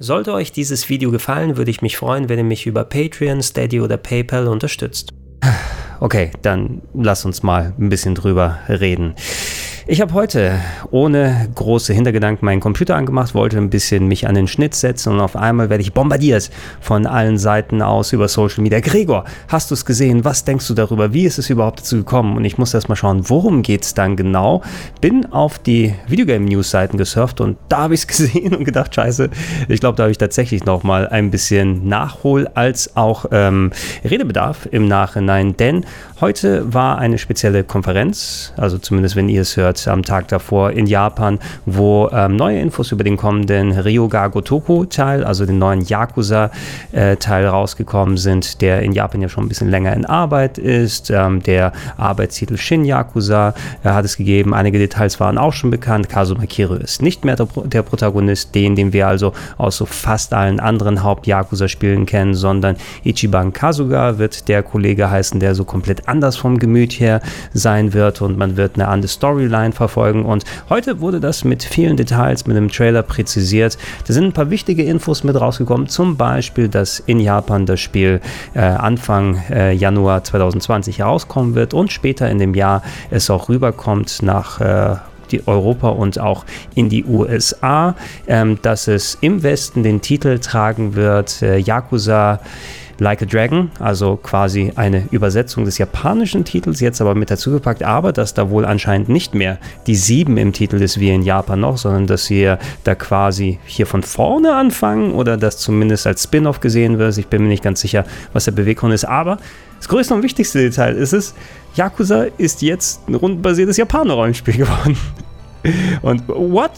Sollte euch dieses Video gefallen, würde ich mich freuen, wenn ihr mich über Patreon, Steady oder PayPal unterstützt. Okay, dann lass uns mal ein bisschen drüber reden. Ich habe heute ohne große Hintergedanken meinen Computer angemacht, wollte ein bisschen mich an den Schnitt setzen und auf einmal werde ich bombardiert von allen Seiten aus über Social Media. Gregor, hast du es gesehen? Was denkst du darüber? Wie ist es überhaupt dazu gekommen? Und ich muss erst mal schauen, worum geht es dann genau? Bin auf die Videogame News Seiten gesurft und da habe ich es gesehen und gedacht, scheiße, ich glaube, da habe ich tatsächlich noch mal ein bisschen Nachhol als auch ähm, Redebedarf im Nachhinein, denn heute war eine spezielle Konferenz, also zumindest wenn ihr es hört, am Tag davor in Japan, wo ähm, neue Infos über den kommenden Ryoga Gotoku Teil, also den neuen Yakuza äh, rausgekommen sind, der in Japan ja schon ein bisschen länger in Arbeit ist. Ähm, der Arbeitstitel Shin Yakuza äh, hat es gegeben. Einige Details waren auch schon bekannt. Kazuma Kiryu ist nicht mehr der, der Protagonist, den, den wir also aus so fast allen anderen Haupt-Yakuza-Spielen kennen, sondern Ichiban Kazuga wird der Kollege heißen, der so komplett anders vom Gemüt her sein wird und man wird eine andere Storyline Storyline verfolgen. Und heute wurde das mit vielen Details, mit einem Trailer präzisiert. Da sind ein paar wichtige Infos mit rausgekommen, zum Beispiel, dass in Japan das Spiel äh, Anfang äh, Januar 2020 herauskommen wird und später in dem Jahr es auch rüberkommt nach äh, die Europa und auch in die USA, ähm, dass es im Westen den Titel tragen wird, äh, Yakuza Like a Dragon, also quasi eine Übersetzung des japanischen Titels, jetzt aber mit dazu gepackt, aber dass da wohl anscheinend nicht mehr die sieben im Titel ist wie in Japan noch, sondern dass wir da quasi hier von vorne anfangen oder das zumindest als Spin-off gesehen wird. Ich bin mir nicht ganz sicher, was der Beweggrund ist, aber das größte und wichtigste Detail ist es, Yakuza ist jetzt ein rundenbasiertes Japaner-Rollenspiel geworden. Und what?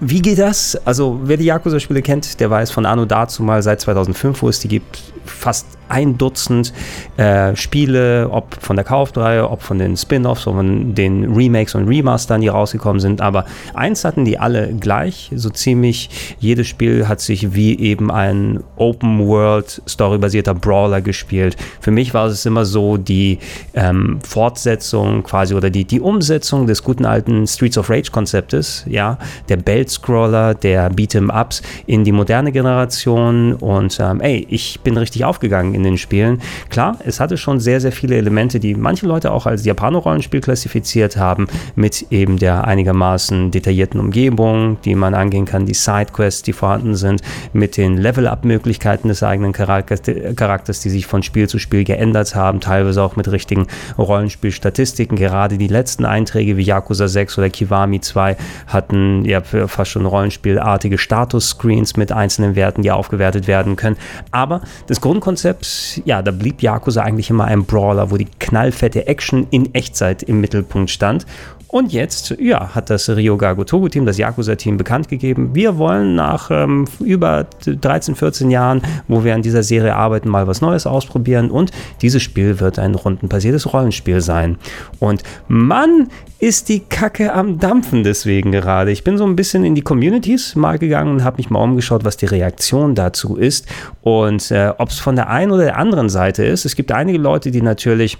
Wie geht das? Also, wer die Yakuza-Spiele kennt, der weiß von Anno dazu mal seit 2005, wo es die gibt, fast ein Dutzend äh, Spiele, ob von der Kaufreihe, ob von den Spin-offs, ob von den Remakes und Remastern, die rausgekommen sind. Aber eins hatten die alle gleich, so ziemlich. Jedes Spiel hat sich wie eben ein Open-World, storybasierter Brawler gespielt. Für mich war es immer so die ähm, Fortsetzung quasi oder die, die Umsetzung des guten alten Streets of Rage-Konzeptes, ja, der Belt-Scroller, der Beat'em-Ups in die moderne Generation. Und ähm, ey, ich bin richtig aufgegangen in den Spielen. Klar, es hatte schon sehr, sehr viele Elemente, die manche Leute auch als Japaner-Rollenspiel klassifiziert haben, mit eben der einigermaßen detaillierten Umgebung, die man angehen kann, die Sidequests, die vorhanden sind, mit den Level-Up-Möglichkeiten des eigenen Charakters, die sich von Spiel zu Spiel geändert haben, teilweise auch mit richtigen Rollenspielstatistiken. Gerade die letzten Einträge wie Yakuza 6 oder Kiwami 2 hatten ja fast schon rollenspielartige Status-Screens mit einzelnen Werten, die aufgewertet werden können. Aber das Grundkonzept ja, da blieb Yakuza eigentlich immer ein Brawler, wo die knallfette Action in Echtzeit im Mittelpunkt stand. Und jetzt, ja, hat das Ryoga Gotoku-Team, das Yakuza-Team, bekannt gegeben, wir wollen nach ähm, über 13, 14 Jahren, wo wir an dieser Serie arbeiten, mal was Neues ausprobieren. Und dieses Spiel wird ein rundenbasiertes Rollenspiel sein. Und Mann, ist die Kacke am Dampfen deswegen gerade. Ich bin so ein bisschen in die Communities mal gegangen und habe mich mal umgeschaut, was die Reaktion dazu ist und äh, ob es von der einen oder der anderen Seite ist. Es gibt einige Leute, die natürlich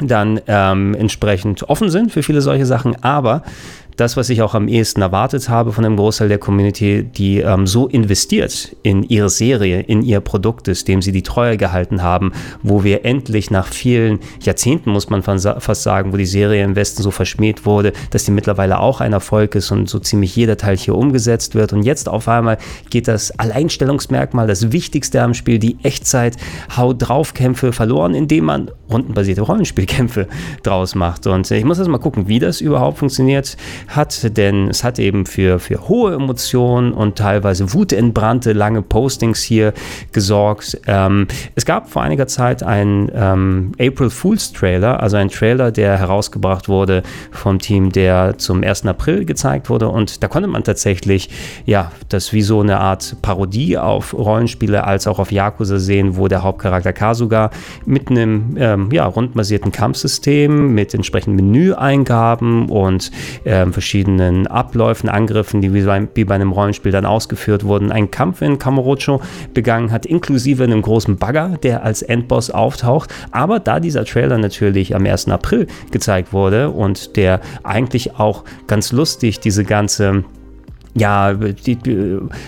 dann ähm, entsprechend offen sind für viele solche Sachen, aber das, was ich auch am ehesten erwartet habe von einem Großteil der Community, die ähm, so investiert in ihre Serie, in ihr Produkt ist, dem sie die Treue gehalten haben, wo wir endlich nach vielen Jahrzehnten, muss man fast sagen, wo die Serie im Westen so verschmäht wurde, dass die mittlerweile auch ein Erfolg ist und so ziemlich jeder Teil hier umgesetzt wird. Und jetzt auf einmal geht das Alleinstellungsmerkmal, das Wichtigste am Spiel, die Echtzeit, Haut drauf Kämpfe verloren, indem man rundenbasierte Rollenspielkämpfe draus macht. Und ich muss jetzt mal gucken, wie das überhaupt funktioniert hat, denn es hat eben für, für hohe Emotionen und teilweise wutentbrannte lange Postings hier gesorgt. Ähm, es gab vor einiger Zeit einen ähm, April Fools Trailer, also ein Trailer, der herausgebracht wurde vom Team, der zum 1. April gezeigt wurde und da konnte man tatsächlich, ja, das wie so eine Art Parodie auf Rollenspiele als auch auf Yakuza sehen, wo der Hauptcharakter Kasuga mit einem ähm, ja, rundbasierten Kampfsystem mit entsprechenden Menüeingaben und ähm, verschiedenen Abläufen, Angriffen, die wie bei, wie bei einem Rollenspiel dann ausgeführt wurden, einen Kampf in Kamurocho begangen hat, inklusive einem großen Bagger, der als Endboss auftaucht. Aber da dieser Trailer natürlich am 1. April gezeigt wurde und der eigentlich auch ganz lustig diese ganze ja, die,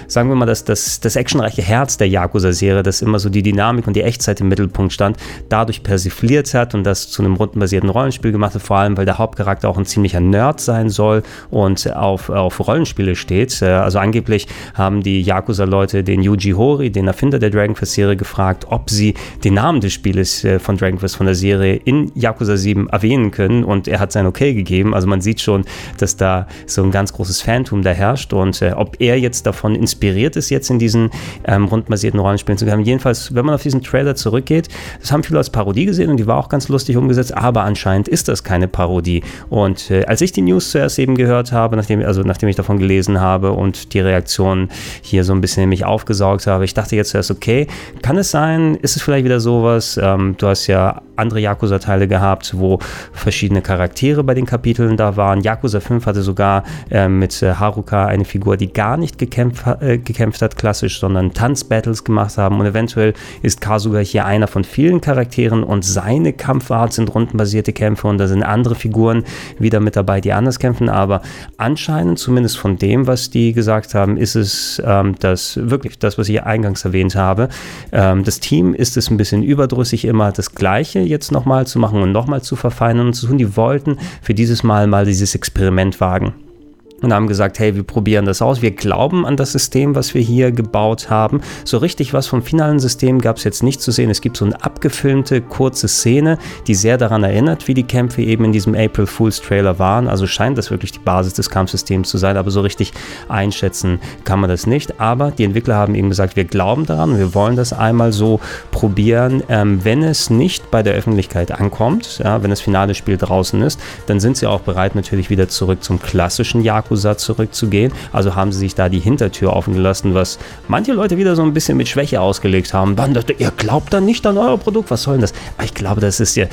sagen wir mal, das, das, das actionreiche Herz der Yakuza-Serie, das immer so die Dynamik und die Echtzeit im Mittelpunkt stand, dadurch persifliert hat und das zu einem rundenbasierten Rollenspiel gemacht hat, vor allem, weil der Hauptcharakter auch ein ziemlicher Nerd sein soll und auf, auf Rollenspiele steht. Äh, also angeblich haben die Yakuza-Leute den Yuji Horii, den Erfinder der Dragon Quest-Serie, gefragt, ob sie den Namen des Spieles äh, von Dragon Quest von der Serie in Yakuza 7 erwähnen können und er hat sein Okay gegeben. Also man sieht schon, dass da so ein ganz großes Phantom da herrscht und äh, ob er jetzt davon inspiriert ist, jetzt in diesen ähm, rundbasierten Rollenspielen zu haben. Jedenfalls, wenn man auf diesen Trailer zurückgeht, das haben viele als Parodie gesehen und die war auch ganz lustig umgesetzt, aber anscheinend ist das keine Parodie. Und äh, als ich die News zuerst eben gehört habe, nachdem, also nachdem ich davon gelesen habe und die Reaktion hier so ein bisschen in mich aufgesaugt habe, ich dachte jetzt zuerst, okay, kann es sein, ist es vielleicht wieder sowas, ähm, du hast ja andere Yakuza-Teile gehabt, wo verschiedene Charaktere bei den Kapiteln da waren. Yakuza 5 hatte sogar äh, mit äh, Haruka eine Figur, die gar nicht gekämpft, äh, gekämpft hat, klassisch, sondern Tanzbattles gemacht haben. Und eventuell ist Kasuga hier einer von vielen Charakteren und seine Kampfart sind rundenbasierte Kämpfe und da sind andere Figuren wieder mit dabei, die anders kämpfen. Aber anscheinend, zumindest von dem, was die gesagt haben, ist es ähm, das wirklich das, was ich eingangs erwähnt habe. Ähm, das Team ist es ein bisschen überdrüssig, immer das Gleiche jetzt nochmal zu machen und nochmal zu verfeinern und zu tun. Die wollten für dieses Mal mal dieses Experiment wagen und haben gesagt, hey, wir probieren das aus, wir glauben an das System, was wir hier gebaut haben. So richtig was vom finalen System gab es jetzt nicht zu sehen. Es gibt so eine abgefilmte kurze Szene, die sehr daran erinnert, wie die Kämpfe eben in diesem April Fools Trailer waren. Also scheint das wirklich die Basis des Kampfsystems zu sein, aber so richtig einschätzen kann man das nicht. Aber die Entwickler haben eben gesagt, wir glauben daran, wir wollen das einmal so probieren. Ähm, wenn es nicht bei der Öffentlichkeit ankommt, ja, wenn das finale Spiel draußen ist, dann sind sie auch bereit, natürlich wieder zurück zum klassischen Jagd Yakuza zurückzugehen. Also haben sie sich da die Hintertür offen gelassen, was manche Leute wieder so ein bisschen mit Schwäche ausgelegt haben. Ihr glaubt dann nicht an euer Produkt, was soll denn das? Aber ich glaube, das ist ja,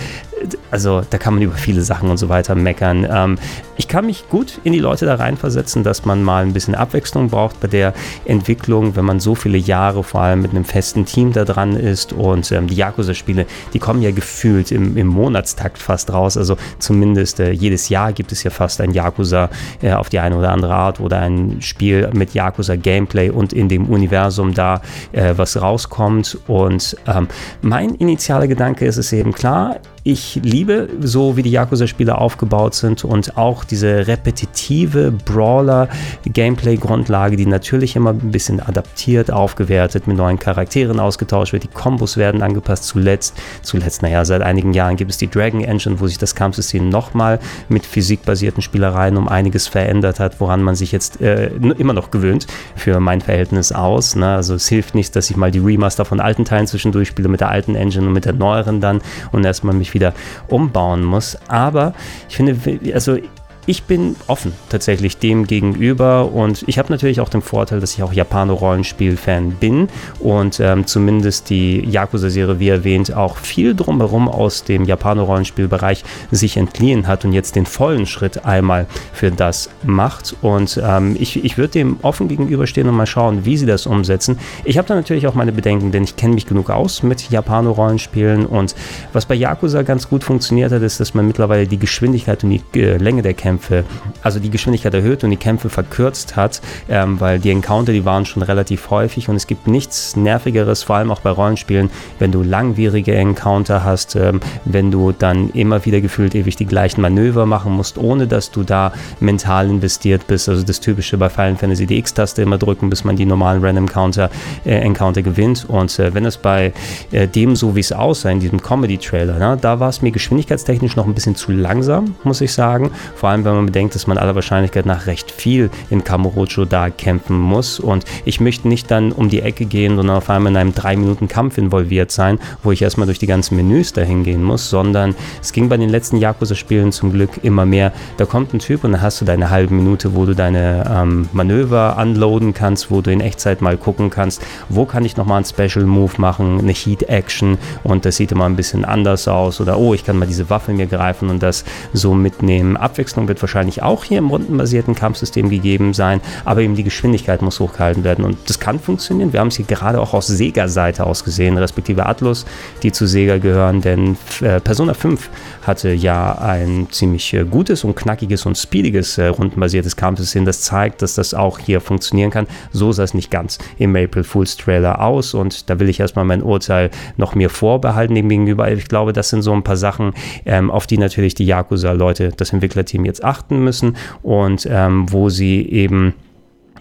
also da kann man über viele Sachen und so weiter meckern. Ähm, ich kann mich gut in die Leute da reinversetzen, dass man mal ein bisschen Abwechslung braucht bei der Entwicklung, wenn man so viele Jahre vor allem mit einem festen Team da dran ist und ähm, die Yakuza-Spiele, die kommen ja gefühlt im, im Monatstakt fast raus. Also zumindest äh, jedes Jahr gibt es ja fast ein Yakuza äh, auf die eine oder andere Art oder ein Spiel mit Yakuza-Gameplay und in dem Universum da äh, was rauskommt. Und ähm, mein initialer Gedanke ist es eben klar, ich liebe, so wie die Yakuza-Spiele aufgebaut sind und auch diese repetitive Brawler-Gameplay-Grundlage, die natürlich immer ein bisschen adaptiert, aufgewertet, mit neuen Charakteren ausgetauscht wird. Die Kombos werden angepasst. Zuletzt, zuletzt, naja, seit einigen Jahren gibt es die Dragon Engine, wo sich das Kampfsystem nochmal mit physikbasierten Spielereien um einiges verändert hat, woran man sich jetzt äh, immer noch gewöhnt für mein Verhältnis aus. Ne? Also es hilft nichts, dass ich mal die Remaster von alten Teilen zwischendurch spiele mit der alten Engine und mit der neueren dann und erstmal mich wieder umbauen muss. Aber ich finde, also ich bin offen tatsächlich dem gegenüber und ich habe natürlich auch den Vorteil, dass ich auch Japaner-Rollenspiel-Fan bin und ähm, zumindest die Yakuza-Serie, wie erwähnt, auch viel drumherum aus dem Japaner-Rollenspielbereich sich entliehen hat und jetzt den vollen Schritt einmal für das macht. Und ähm, ich, ich würde dem offen gegenüberstehen und mal schauen, wie sie das umsetzen. Ich habe da natürlich auch meine Bedenken, denn ich kenne mich genug aus mit Japaner-Rollenspielen und was bei Yakuza ganz gut funktioniert hat, ist, dass man mittlerweile die Geschwindigkeit und die äh, Länge der Kämpfe Kämpfe, also die Geschwindigkeit erhöht und die Kämpfe verkürzt hat, ähm, weil die Encounter, die waren schon relativ häufig und es gibt nichts Nervigeres, vor allem auch bei Rollenspielen, wenn du langwierige Encounter hast, ähm, wenn du dann immer wieder gefühlt ewig die gleichen Manöver machen musst, ohne dass du da mental investiert bist. Also das typische bei Final Fantasy die X-Taste immer drücken, bis man die normalen Random Encounter, äh, Encounter gewinnt. Und äh, wenn es bei äh, dem so wie es aussah, in diesem Comedy-Trailer, ne, da war es mir geschwindigkeitstechnisch noch ein bisschen zu langsam, muss ich sagen. Vor allem wenn man bedenkt, dass man aller Wahrscheinlichkeit nach recht viel in Kamurocho da kämpfen muss. Und ich möchte nicht dann um die Ecke gehen, sondern auf einmal in einem 3-Minuten-Kampf involviert sein, wo ich erstmal durch die ganzen Menüs dahin gehen muss, sondern es ging bei den letzten Yakuza-Spielen zum Glück immer mehr. Da kommt ein Typ und dann hast du deine halbe Minute, wo du deine ähm, Manöver unloaden kannst, wo du in Echtzeit mal gucken kannst, wo kann ich nochmal einen Special Move machen, eine Heat Action und das sieht immer ein bisschen anders aus oder oh, ich kann mal diese Waffe mir greifen und das so mitnehmen. Abwechslung wird wird wahrscheinlich auch hier im rundenbasierten Kampfsystem gegeben sein, aber eben die Geschwindigkeit muss hochgehalten werden und das kann funktionieren. Wir haben es hier gerade auch aus Sega-Seite aus gesehen, respektive Atlus, die zu Sega gehören, denn äh, Persona 5 hatte ja ein ziemlich äh, gutes und knackiges und speediges äh, rundenbasiertes Kampfsystem, das zeigt, dass das auch hier funktionieren kann. So sah es nicht ganz im April Fools Trailer aus und da will ich erstmal mein Urteil noch mir vorbehalten dem gegenüber. Ich glaube, das sind so ein paar Sachen, ähm, auf die natürlich die Yakuza-Leute, das Entwicklerteam jetzt achten müssen und ähm, wo sie eben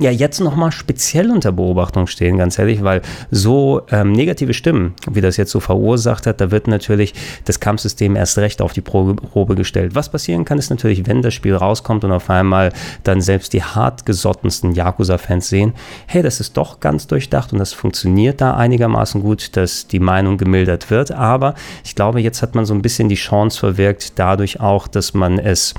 ja jetzt nochmal speziell unter Beobachtung stehen, ganz ehrlich, weil so ähm, negative Stimmen, wie das jetzt so verursacht hat, da wird natürlich das Kampfsystem erst recht auf die Probe gestellt. Was passieren kann, ist natürlich, wenn das Spiel rauskommt und auf einmal dann selbst die hartgesottensten Yakuza-Fans sehen, hey, das ist doch ganz durchdacht und das funktioniert da einigermaßen gut, dass die Meinung gemildert wird. Aber ich glaube, jetzt hat man so ein bisschen die Chance verwirkt, dadurch auch, dass man es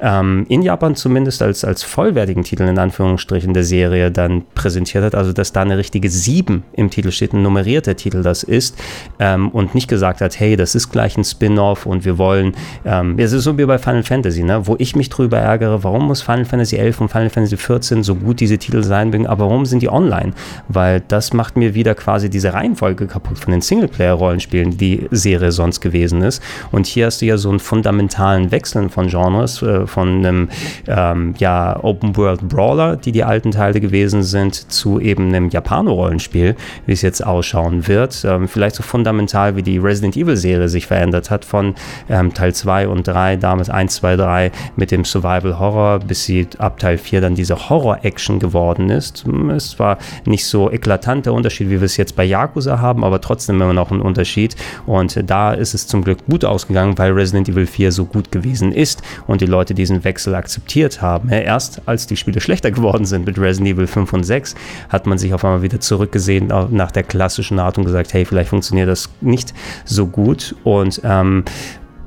ähm, in Japan zumindest als, als vollwertigen Titel in Anführungsstrichen der Serie dann präsentiert hat, also dass da eine richtige 7 im Titel steht, ein nummerierter Titel das ist ähm, und nicht gesagt hat, hey, das ist gleich ein Spin-off und wir wollen, ähm, es ist so wie bei Final Fantasy, ne, wo ich mich drüber ärgere, warum muss Final Fantasy 11 und Final Fantasy 14 so gut diese Titel sein aber warum sind die online? Weil das macht mir wieder quasi diese Reihenfolge kaputt von den Singleplayer-Rollenspielen, die die Serie sonst gewesen ist. Und hier hast du ja so einen fundamentalen Wechsel von Genres, äh, von einem ähm, ja, Open-World-Brawler, die die alten Teile gewesen sind, zu eben einem Japano-Rollenspiel, wie es jetzt ausschauen wird. Ähm, vielleicht so fundamental, wie die Resident Evil-Serie sich verändert hat von ähm, Teil 2 und 3, damals 1, 2, 3 mit dem Survival-Horror, bis sie ab Teil 4 dann diese Horror-Action geworden ist. Hm, es war nicht so eklatant der Unterschied, wie wir es jetzt bei Yakuza haben, aber trotzdem immer noch ein Unterschied. Und da ist es zum Glück gut ausgegangen, weil Resident Evil 4 so gut gewesen ist und die Leute diesen Wechsel akzeptiert haben. Erst als die Spiele schlechter geworden sind mit Resident Evil 5 und 6, hat man sich auf einmal wieder zurückgesehen nach der klassischen Art und gesagt, hey, vielleicht funktioniert das nicht so gut. Und ähm,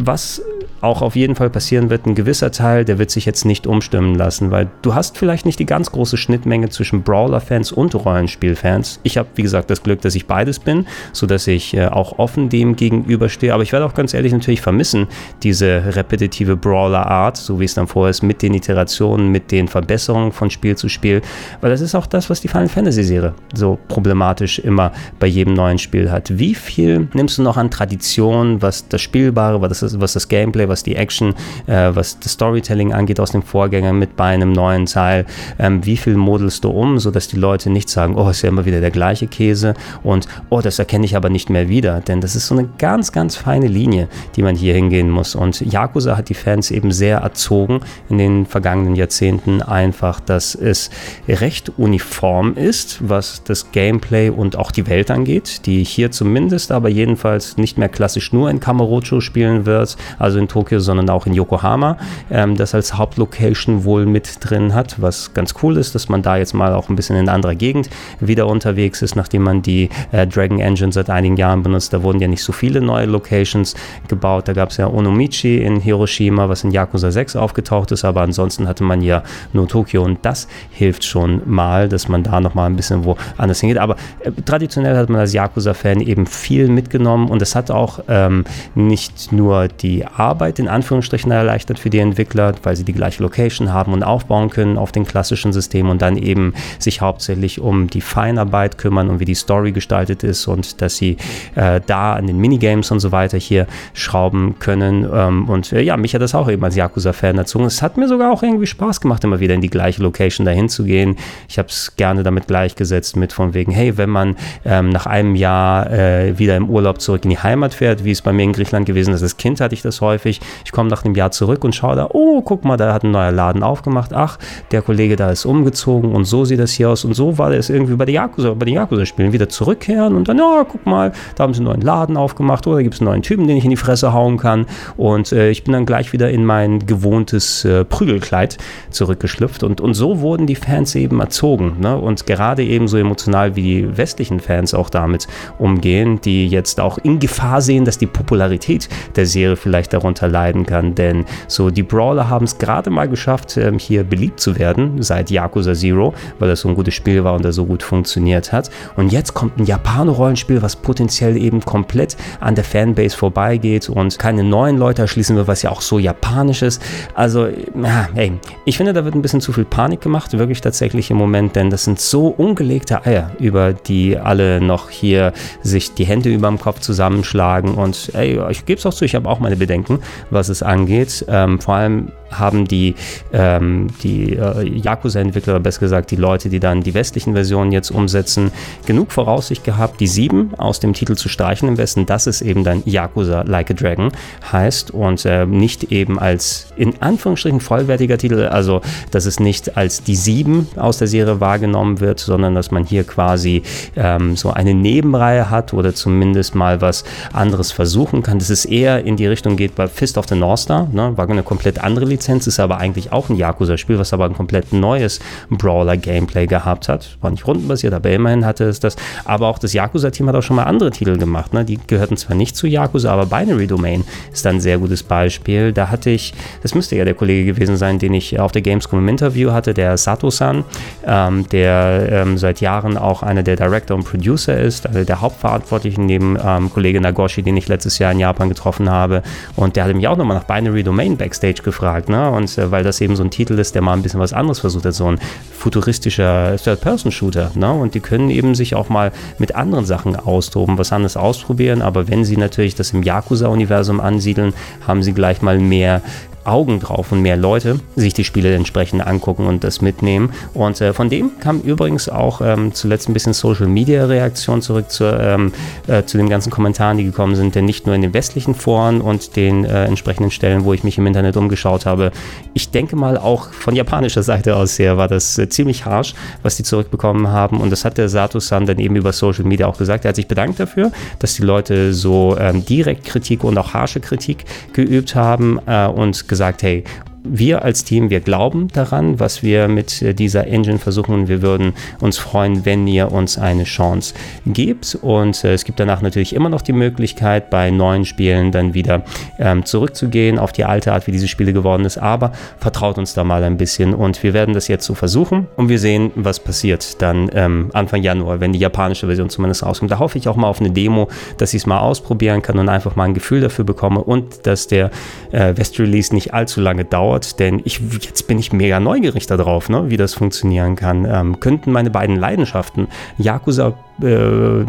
was auch auf jeden Fall passieren wird, ein gewisser Teil, der wird sich jetzt nicht umstimmen lassen, weil du hast vielleicht nicht die ganz große Schnittmenge zwischen Brawler-Fans und Rollenspiel-Fans. Ich habe, wie gesagt, das Glück, dass ich beides bin, sodass ich äh, auch offen dem gegenüberstehe. Aber ich werde auch ganz ehrlich natürlich vermissen, diese repetitive Brawler-Art, so wie es dann vorher ist, mit den Iterationen, mit den Verbesserungen von Spiel zu Spiel, weil das ist auch das, was die Final Fantasy-Serie so problematisch immer bei jedem neuen Spiel hat. Wie viel nimmst du noch an Tradition, was das Spielbare, was das, was das Gameplay, was die Action, äh, was das Storytelling angeht aus dem Vorgänger mit bei einem neuen Teil. Ähm, wie viel modelst du um, sodass die Leute nicht sagen, oh, ist ja immer wieder der gleiche Käse und oh, das erkenne ich aber nicht mehr wieder. Denn das ist so eine ganz, ganz feine Linie, die man hier hingehen muss. Und Yakuza hat die Fans eben sehr erzogen in den vergangenen Jahrzehnten einfach, dass es recht uniform ist, was das Gameplay und auch die Welt angeht, die hier zumindest aber jedenfalls nicht mehr klassisch nur in Kamurocho spielen wird, also in Tokio Tokio, sondern auch in Yokohama, ähm, das als Hauptlocation wohl mit drin hat, was ganz cool ist, dass man da jetzt mal auch ein bisschen in anderer Gegend wieder unterwegs ist, nachdem man die äh, Dragon Engine seit einigen Jahren benutzt. Da wurden ja nicht so viele neue Locations gebaut. Da gab es ja Onomichi in Hiroshima, was in Yakuza 6 aufgetaucht ist, aber ansonsten hatte man ja nur Tokio und das hilft schon mal, dass man da nochmal ein bisschen wo anders hingeht. Aber äh, traditionell hat man als Yakuza-Fan eben viel mitgenommen und es hat auch ähm, nicht nur die Arbeit in Anführungsstrichen erleichtert für die Entwickler, weil sie die gleiche Location haben und aufbauen können auf den klassischen Systemen und dann eben sich hauptsächlich um die Feinarbeit kümmern und wie die Story gestaltet ist und dass sie äh, da an den Minigames und so weiter hier schrauben können. Ähm, und äh, ja, mich hat das auch eben als Yakuza-Fan erzogen. Es hat mir sogar auch irgendwie Spaß gemacht, immer wieder in die gleiche Location dahin zu gehen. Ich habe es gerne damit gleichgesetzt mit von wegen, hey, wenn man ähm, nach einem Jahr äh, wieder im Urlaub zurück in die Heimat fährt, wie es bei mir in Griechenland gewesen ist, als Kind hatte ich das häufig, ich komme nach einem Jahr zurück und schaue da, oh, guck mal, da hat ein neuer Laden aufgemacht. Ach, der Kollege da ist umgezogen und so sieht das hier aus. Und so war das irgendwie bei, der Yakuza, bei den Yakuza-Spielen. Wieder zurückkehren und dann, ja, guck mal, da haben sie einen neuen Laden aufgemacht oder gibt es einen neuen Typen, den ich in die Fresse hauen kann. Und äh, ich bin dann gleich wieder in mein gewohntes äh, Prügelkleid zurückgeschlüpft. Und, und so wurden die Fans eben erzogen. Ne? Und gerade eben so emotional wie die westlichen Fans auch damit umgehen, die jetzt auch in Gefahr sehen, dass die Popularität der Serie vielleicht darunter leiden kann, denn so die Brawler haben es gerade mal geschafft, ähm, hier beliebt zu werden seit Yakuza Zero, weil das so ein gutes Spiel war und das so gut funktioniert hat. Und jetzt kommt ein Japaner-Rollenspiel, was potenziell eben komplett an der Fanbase vorbeigeht und keine neuen Leute erschließen will, was ja auch so japanisch ist. Also, ja, ey, ich finde, da wird ein bisschen zu viel Panik gemacht, wirklich tatsächlich im Moment, denn das sind so ungelegte Eier, über die alle noch hier sich die Hände über dem Kopf zusammenschlagen. Und ey, ich gebe es auch zu, ich habe auch meine Bedenken, was es angeht. Ähm, vor allem haben die, ähm, die äh, Yakuza-Entwickler, besser gesagt die Leute, die dann die westlichen Versionen jetzt umsetzen, genug Voraussicht gehabt, die 7 aus dem Titel zu streichen im Westen, dass es eben dann Yakuza Like a Dragon heißt und äh, nicht eben als in Anführungsstrichen vollwertiger Titel, also dass es nicht als die 7 aus der Serie wahrgenommen wird, sondern dass man hier quasi ähm, so eine Nebenreihe hat oder zumindest mal was anderes versuchen kann. Dass es eher in die Richtung geht bei Fist of the North Star, ne? war eine komplett andere Lizenz Lizenz ist aber eigentlich auch ein Yakuza-Spiel, was aber ein komplett neues Brawler-Gameplay gehabt hat. War nicht rundenbasiert, aber immerhin hatte es das. Aber auch das Yakuza-Team hat auch schon mal andere Titel gemacht. Ne? Die gehörten zwar nicht zu Yakuza, aber Binary Domain ist dann ein sehr gutes Beispiel. Da hatte ich, das müsste ja der Kollege gewesen sein, den ich auf der Gamescom im Interview hatte, der Sato-san, ähm, der ähm, seit Jahren auch einer der Director und Producer ist, also der Hauptverantwortlichen neben ähm, Kollege Nagoshi, den ich letztes Jahr in Japan getroffen habe. Und der hatte mich auch nochmal nach Binary Domain Backstage gefragt. Ne? Und äh, weil das eben so ein Titel ist, der mal ein bisschen was anderes versucht hat, so ein futuristischer Third-Person-Shooter. Ne? Und die können eben sich auch mal mit anderen Sachen austoben, was anderes ausprobieren. Aber wenn sie natürlich das im Yakuza-Universum ansiedeln, haben sie gleich mal mehr Augen drauf und mehr Leute sich die Spiele entsprechend angucken und das mitnehmen. Und äh, von dem kam übrigens auch ähm, zuletzt ein bisschen Social Media Reaktion zurück zu, ähm, äh, zu den ganzen Kommentaren, die gekommen sind, denn nicht nur in den westlichen Foren und den äh, entsprechenden Stellen, wo ich mich im Internet umgeschaut habe. Ich denke mal auch von japanischer Seite aus her war das äh, ziemlich harsh, was die zurückbekommen haben. Und das hat der Sato-san dann eben über Social Media auch gesagt. Er hat sich bedankt dafür, dass die Leute so ähm, direkt Kritik und auch harsche Kritik geübt haben äh, und gesagt, hey, wir als Team, wir glauben daran, was wir mit äh, dieser Engine versuchen wir würden uns freuen, wenn ihr uns eine Chance gebt. Und äh, es gibt danach natürlich immer noch die Möglichkeit, bei neuen Spielen dann wieder ähm, zurückzugehen auf die alte Art, wie diese Spiele geworden ist. Aber vertraut uns da mal ein bisschen und wir werden das jetzt so versuchen und wir sehen, was passiert dann ähm, Anfang Januar, wenn die japanische Version zumindest rauskommt. Da hoffe ich auch mal auf eine Demo, dass ich es mal ausprobieren kann und einfach mal ein Gefühl dafür bekomme und dass der äh, West-Release nicht allzu lange dauert dauert, denn ich, jetzt bin ich mega neugierig darauf, ne, wie das funktionieren kann. Ähm, könnten meine beiden Leidenschaften, Yakuza äh,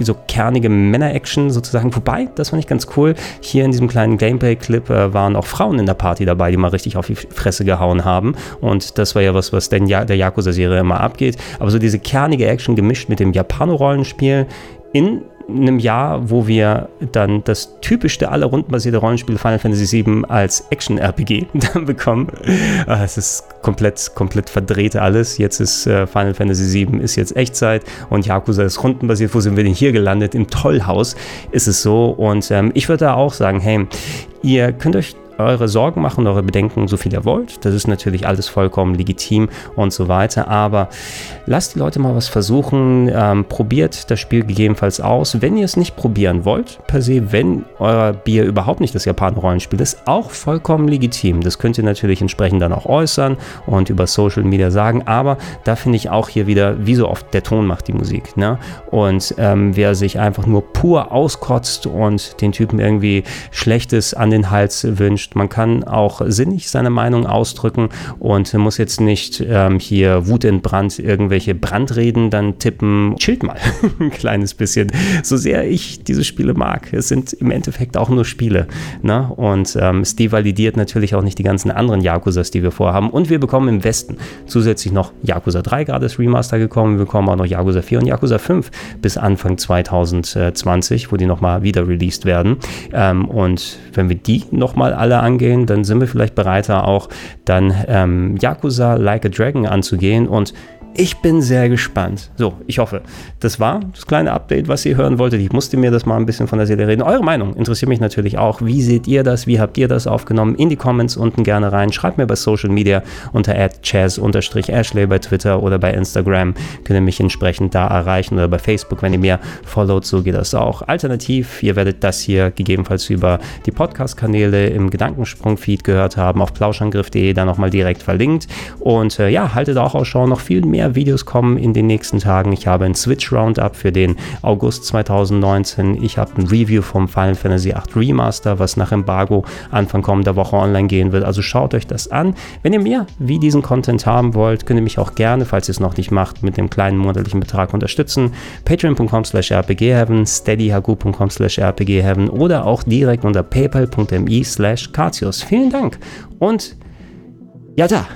so kernige Männer-Action sozusagen. Wobei, das fand ich ganz cool. Hier in diesem kleinen Gameplay-Clip äh, waren auch Frauen in der Party dabei, die mal richtig auf die Fresse gehauen haben. Und das war ja was, was denn ja, der Yakuza-Serie immer abgeht. Aber so diese kernige Action gemischt mit dem Japano-Rollenspiel in einem Jahr, wo wir dann das typischste aller rundenbasierte Rollenspiele Final Fantasy VII als Action-RPG dann bekommen. Ah, es ist komplett, komplett verdreht alles. Jetzt ist äh, Final Fantasy VII ist jetzt Echtzeit und Yakuza ist rundenbasiert. Wo sind wir denn hier gelandet? Im Tollhaus ist es so. Und ähm, ich würde da auch sagen, hey, ihr könnt euch eure Sorgen machen, eure Bedenken, so viel ihr wollt. Das ist natürlich alles vollkommen legitim und so weiter. Aber lasst die Leute mal was versuchen. Ähm, probiert das Spiel gegebenenfalls aus. Wenn ihr es nicht probieren wollt, per se, wenn euer Bier überhaupt nicht das Japan-Rollenspiel ist, auch vollkommen legitim. Das könnt ihr natürlich entsprechend dann auch äußern und über Social Media sagen. Aber da finde ich auch hier wieder, wie so oft, der Ton macht die Musik. Ne? Und ähm, wer sich einfach nur pur auskotzt und den Typen irgendwie Schlechtes an den Hals wünscht, gewünscht. Man kann auch sinnig seine Meinung ausdrücken und muss jetzt nicht ähm, hier wutentbrannt irgendwelche Brandreden dann tippen. Chillt mal ein kleines bisschen. So sehr ich diese Spiele mag. Es sind im Endeffekt auch nur Spiele. Ne? Und ähm, es devalidiert natürlich auch nicht die ganzen anderen Yakuzas, die wir vorhaben. Und wir bekommen im Westen zusätzlich noch Yakuza 3 gerade das Remaster gekommen. Wir bekommen auch noch Yakuza 4 und Yakuza 5 bis Anfang 2020, wo die nochmal wieder released werden. Ähm, und wenn wir die nochmal alle Spiele angehen, dann sind wir vielleicht bereiter auch dann ähm, Yakuza Like a Dragon anzugehen und Ich bin sehr gespannt. So, ich hoffe, das war das kleine Update, was ihr hören wolltet. Ich musste mir das mal ein bisschen von der Seele reden. Eure Meinung interessiert mich natürlich auch. Wie seht ihr das? Wie habt ihr das aufgenommen? In die Comments unten gerne rein. Schreibt mir bei Social Media unter chaz-ashley bei Twitter oder bei Instagram. Könnt ihr mich entsprechend da erreichen oder bei Facebook, wenn ihr mir followt, so geht das auch. Alternativ, ihr werdet das hier gegebenenfalls über die Podcast-Kanäle im Gedankensprung-Feed gehört haben, auf plauschangriff.de da nochmal direkt verlinkt. Und äh, ja, haltet auch Ausschau, noch viel mehr mehr Videos kommen in den nächsten Tagen. Ich habe ein Switch Roundup für den August 2019. Ich habe ein Review vom Final Fantasy VIII Remaster, was nach Embargo Anfang kommender Woche online gehen wird. Also schaut euch das an. Wenn ihr mehr wie diesen Content haben wollt, könnt ihr mich auch gerne, falls ihr es noch nicht macht, mit dem kleinen monatlichen Betrag unterstützen. Patreon.com slash rpgheaven, steadyhaku.com slash rpgheaven oder auch direkt unter paypal.me slash Vielen Dank und ja da.